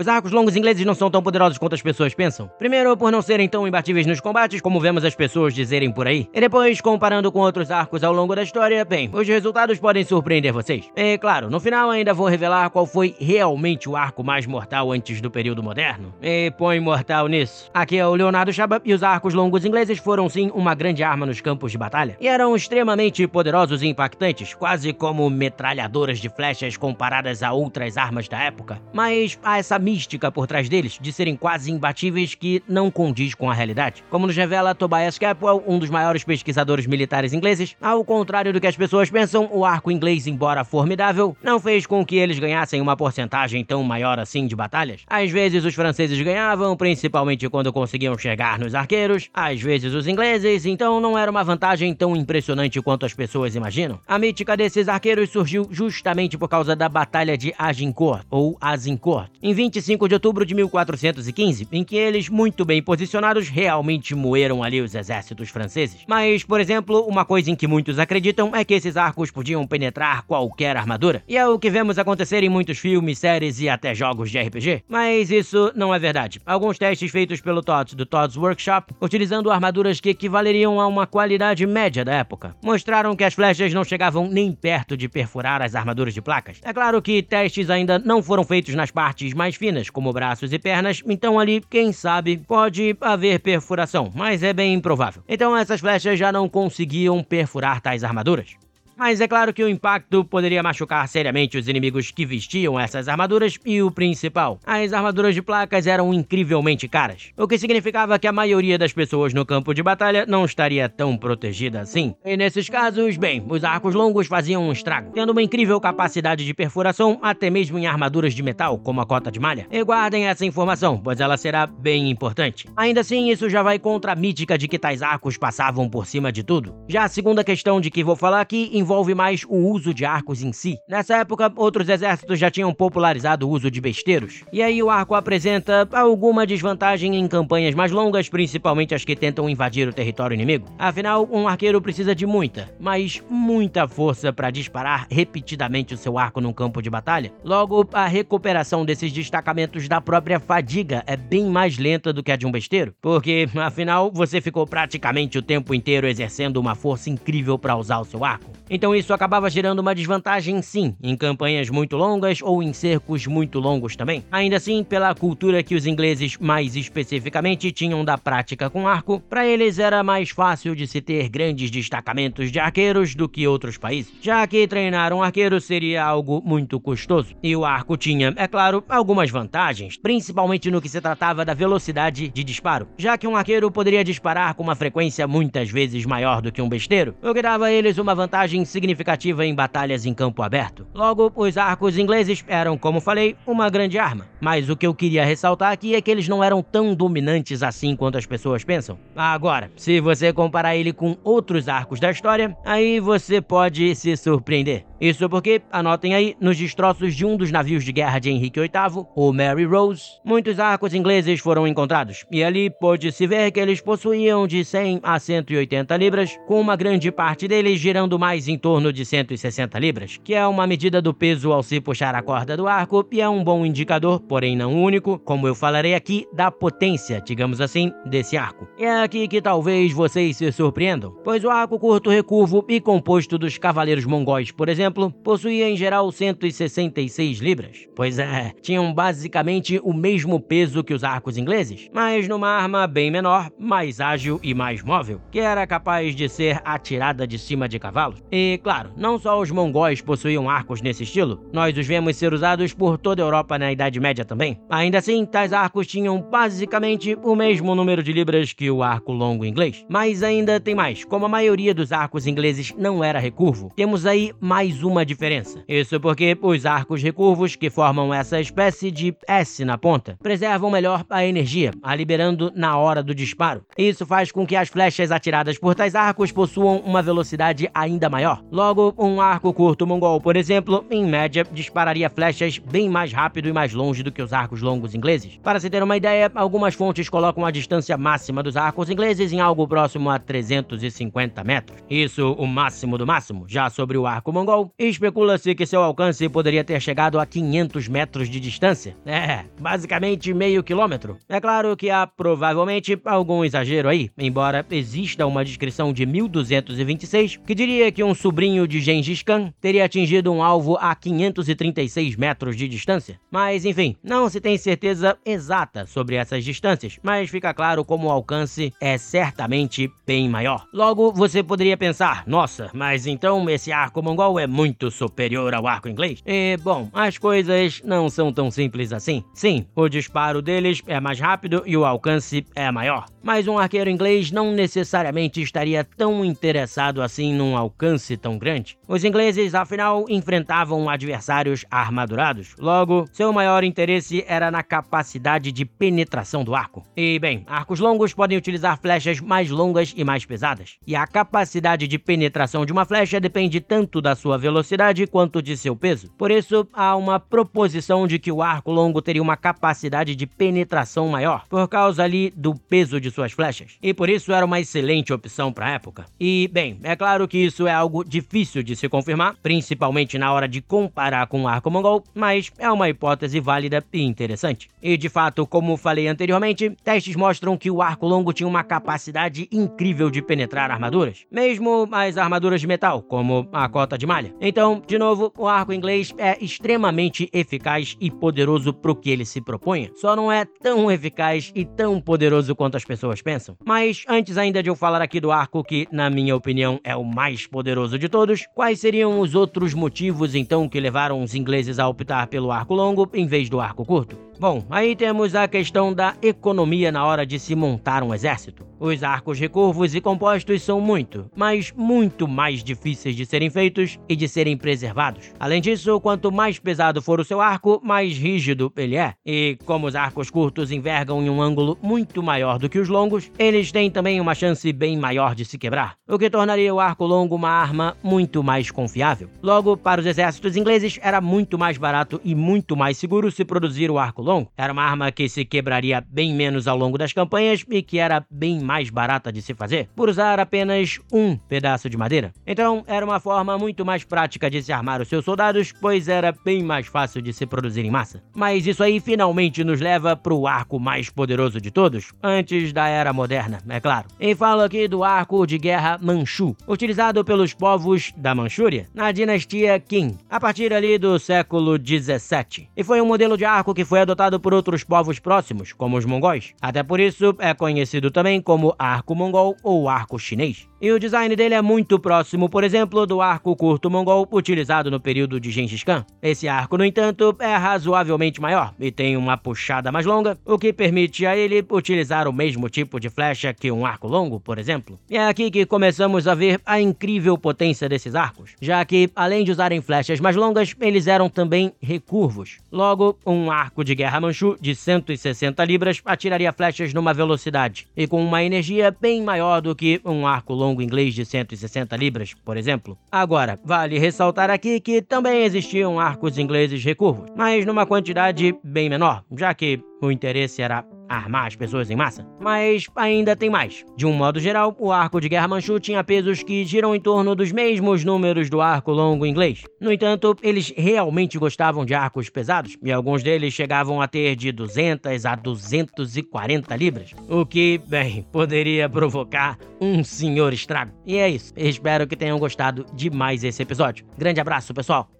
Os arcos longos ingleses não são tão poderosos quanto as pessoas pensam. Primeiro, por não serem tão imbatíveis nos combates, como vemos as pessoas dizerem por aí. E depois, comparando com outros arcos ao longo da história, bem, os resultados podem surpreender vocês. E claro, no final ainda vou revelar qual foi realmente o arco mais mortal antes do período moderno. E põe mortal nisso. Aqui é o Leonardo Chaba e os arcos longos ingleses foram sim uma grande arma nos campos de batalha. E eram extremamente poderosos e impactantes, quase como metralhadoras de flechas comparadas a outras armas da época. Mas há essa mística por trás deles, de serem quase imbatíveis que não condiz com a realidade. Como nos revela Tobias Capwell, um dos maiores pesquisadores militares ingleses, ao contrário do que as pessoas pensam, o arco inglês, embora formidável, não fez com que eles ganhassem uma porcentagem tão maior assim de batalhas. Às vezes os franceses ganhavam, principalmente quando conseguiam chegar nos arqueiros, às vezes os ingleses, então não era uma vantagem tão impressionante quanto as pessoas imaginam. A mítica desses arqueiros surgiu justamente por causa da Batalha de Agincourt, ou Azincourt, em 20 25 de outubro de 1415, em que eles, muito bem posicionados, realmente moeram ali os exércitos franceses. Mas, por exemplo, uma coisa em que muitos acreditam é que esses arcos podiam penetrar qualquer armadura. E é o que vemos acontecer em muitos filmes, séries e até jogos de RPG. Mas isso não é verdade. Alguns testes feitos pelo TOTS do TOTS Workshop, utilizando armaduras que equivaleriam a uma qualidade média da época, mostraram que as flechas não chegavam nem perto de perfurar as armaduras de placas. É claro que testes ainda não foram feitos nas partes mais finas finas, como braços e pernas, então ali, quem sabe, pode haver perfuração, mas é bem improvável. Então essas flechas já não conseguiam perfurar tais armaduras. Mas é claro que o impacto poderia machucar seriamente os inimigos que vestiam essas armaduras e o principal, as armaduras de placas eram incrivelmente caras, o que significava que a maioria das pessoas no campo de batalha não estaria tão protegida assim. E nesses casos, bem, os arcos longos faziam um estrago, tendo uma incrível capacidade de perfuração até mesmo em armaduras de metal, como a cota de malha. E guardem essa informação, pois ela será bem importante. Ainda assim, isso já vai contra a mítica de que tais arcos passavam por cima de tudo. Já a segunda questão de que vou falar aqui envolve mais o uso de arcos em si. Nessa época, outros exércitos já tinham popularizado o uso de besteiros. E aí o arco apresenta alguma desvantagem em campanhas mais longas, principalmente as que tentam invadir o território inimigo. Afinal, um arqueiro precisa de muita, mas muita força para disparar repetidamente o seu arco num campo de batalha. Logo, a recuperação desses destacamentos da própria fadiga é bem mais lenta do que a de um besteiro, porque afinal você ficou praticamente o tempo inteiro exercendo uma força incrível para usar o seu arco. Então isso acabava gerando uma desvantagem sim, em campanhas muito longas ou em cercos muito longos também. Ainda assim, pela cultura que os ingleses mais especificamente tinham da prática com arco, para eles era mais fácil de se ter grandes destacamentos de arqueiros do que outros países, já que treinar um arqueiro seria algo muito custoso. E o arco tinha, é claro, algumas vantagens, principalmente no que se tratava da velocidade de disparo, já que um arqueiro poderia disparar com uma frequência muitas vezes maior do que um besteiro, o que dava a eles uma vantagem significativa em batalhas em campo aberto. Logo, os arcos ingleses eram, como falei, uma grande arma. Mas o que eu queria ressaltar aqui é que eles não eram tão dominantes assim quanto as pessoas pensam. Agora, se você comparar ele com outros arcos da história, aí você pode se surpreender. Isso porque, anotem aí, nos destroços de um dos navios de guerra de Henrique VIII, o Mary Rose, muitos arcos ingleses foram encontrados, e ali pôde-se ver que eles possuíam de 100 a 180 libras, com uma grande parte deles girando mais em torno de 160 libras, que é uma medida do peso ao se puxar a corda do arco e é um bom indicador, porém não único, como eu falarei aqui, da potência, digamos assim, desse arco. É aqui que talvez vocês se surpreendam, pois o arco curto recurvo e composto dos cavaleiros mongóis, por exemplo, possuía em geral 166 libras. Pois é, tinham basicamente o mesmo peso que os arcos ingleses, mas numa arma bem menor, mais ágil e mais móvel, que era capaz de ser atirada de cima de cavalos. E, claro, não só os mongóis possuíam arcos nesse estilo, nós os vemos ser usados por toda a Europa na Idade Média também. Ainda assim, tais arcos tinham basicamente o mesmo número de libras que o arco longo inglês. Mas ainda tem mais, como a maioria dos arcos ingleses não era recurvo, temos aí mais uma diferença. Isso porque os arcos recurvos, que formam essa espécie de S na ponta, preservam melhor a energia, a liberando na hora do disparo. Isso faz com que as flechas atiradas por tais arcos possuam uma velocidade ainda maior maior. Logo, um arco curto mongol, por exemplo, em média, dispararia flechas bem mais rápido e mais longe do que os arcos longos ingleses. Para se ter uma ideia, algumas fontes colocam a distância máxima dos arcos ingleses em algo próximo a 350 metros. Isso o máximo do máximo. Já sobre o arco mongol, especula-se que seu alcance poderia ter chegado a 500 metros de distância. É, basicamente meio quilômetro. É claro que há provavelmente algum exagero aí, embora exista uma descrição de 1226 que diria que um sobrinho de Gengis Khan teria atingido um alvo a 536 metros de distância. Mas enfim, não se tem certeza exata sobre essas distâncias, mas fica claro como o alcance é certamente bem maior. Logo, você poderia pensar, nossa, mas então esse arco mongol é muito superior ao arco inglês? E, bom, as coisas não são tão simples assim. Sim, o disparo deles é mais rápido e o alcance é maior. Mas um arqueiro inglês não necessariamente estaria tão interessado assim num alcance tão grande. Os ingleses, afinal, enfrentavam adversários armadurados. Logo, seu maior interesse era na capacidade de penetração do arco. E, bem, arcos longos podem utilizar flechas mais longas e mais pesadas. E a capacidade de penetração de uma flecha depende tanto da sua velocidade quanto de seu peso. Por isso, há uma proposição de que o arco longo teria uma capacidade de penetração maior, por causa ali do peso de suas flechas. E por isso era uma excelente opção para a época. E, bem, é claro que isso é algo difícil de se confirmar, principalmente na hora de comparar com o arco mongol, mas é uma hipótese válida e interessante. E de fato, como falei anteriormente, testes mostram que o arco longo tinha uma capacidade incrível de penetrar armaduras, mesmo as armaduras de metal, como a cota de malha. Então, de novo, o arco inglês é extremamente eficaz e poderoso pro que ele se propunha. Só não é tão eficaz e tão poderoso quanto as pessoas pensam. Mas antes ainda de eu falar aqui do arco que, na minha opinião, é o mais poderoso de todos, quais seriam os outros motivos então que levaram os ingleses a optar pelo arco longo em vez do arco curto? Bom, aí temos a questão da economia na hora de se montar um exército. Os arcos recurvos e compostos são muito, mas muito mais difíceis de serem feitos e de serem preservados. Além disso, quanto mais pesado for o seu arco, mais rígido ele é. E como os arcos curtos envergam em um ângulo muito maior do que os longos, eles têm também uma chance bem maior de se quebrar, o que tornaria o arco longo uma arma muito mais confiável. Logo, para os exércitos ingleses, era muito mais barato e muito mais seguro se produzir o arco longo. Era uma arma que se quebraria bem menos ao longo das campanhas e que era bem mais barata de se fazer, por usar apenas um pedaço de madeira. Então, era uma forma muito mais prática de se armar os seus soldados, pois era bem mais fácil de se produzir em massa. Mas isso aí finalmente nos leva para o arco mais poderoso de todos, antes da era moderna, é claro. E falo aqui do arco de guerra Manchu, utilizado pelos povos da Manchúria na dinastia Qin, a partir ali do século 17. E foi um modelo de arco que foi adotado por outros povos próximos, como os mongóis. Até por isso é conhecido também como arco mongol ou arco chinês. E o design dele é muito próximo, por exemplo, do arco curto mongol utilizado no período de Gengis Khan. Esse arco, no entanto, é razoavelmente maior e tem uma puxada mais longa, o que permite a ele utilizar o mesmo tipo de flecha que um arco longo, por exemplo. E é aqui que começamos a ver a incrível potência desses arcos, já que, além de usarem flechas mais longas, eles eram também recurvos. Logo, um arco de guerra manchu de 160 libras atiraria flechas numa velocidade e com uma energia bem maior do que um arco longo inglês de 160 libras, por exemplo. Agora, vale ressaltar aqui que também existiam arcos ingleses recurvos, mas numa quantidade bem menor, já que o interesse era armar as pessoas em massa. Mas ainda tem mais. De um modo geral, o arco de guerra manchu tinha pesos que giram em torno dos mesmos números do arco longo inglês. No entanto, eles realmente gostavam de arcos pesados, e alguns deles chegavam a ter de 200 a 240 libras, o que, bem, poderia provocar um senhor estrago. E é isso. Espero que tenham gostado de mais esse episódio. Grande abraço, pessoal!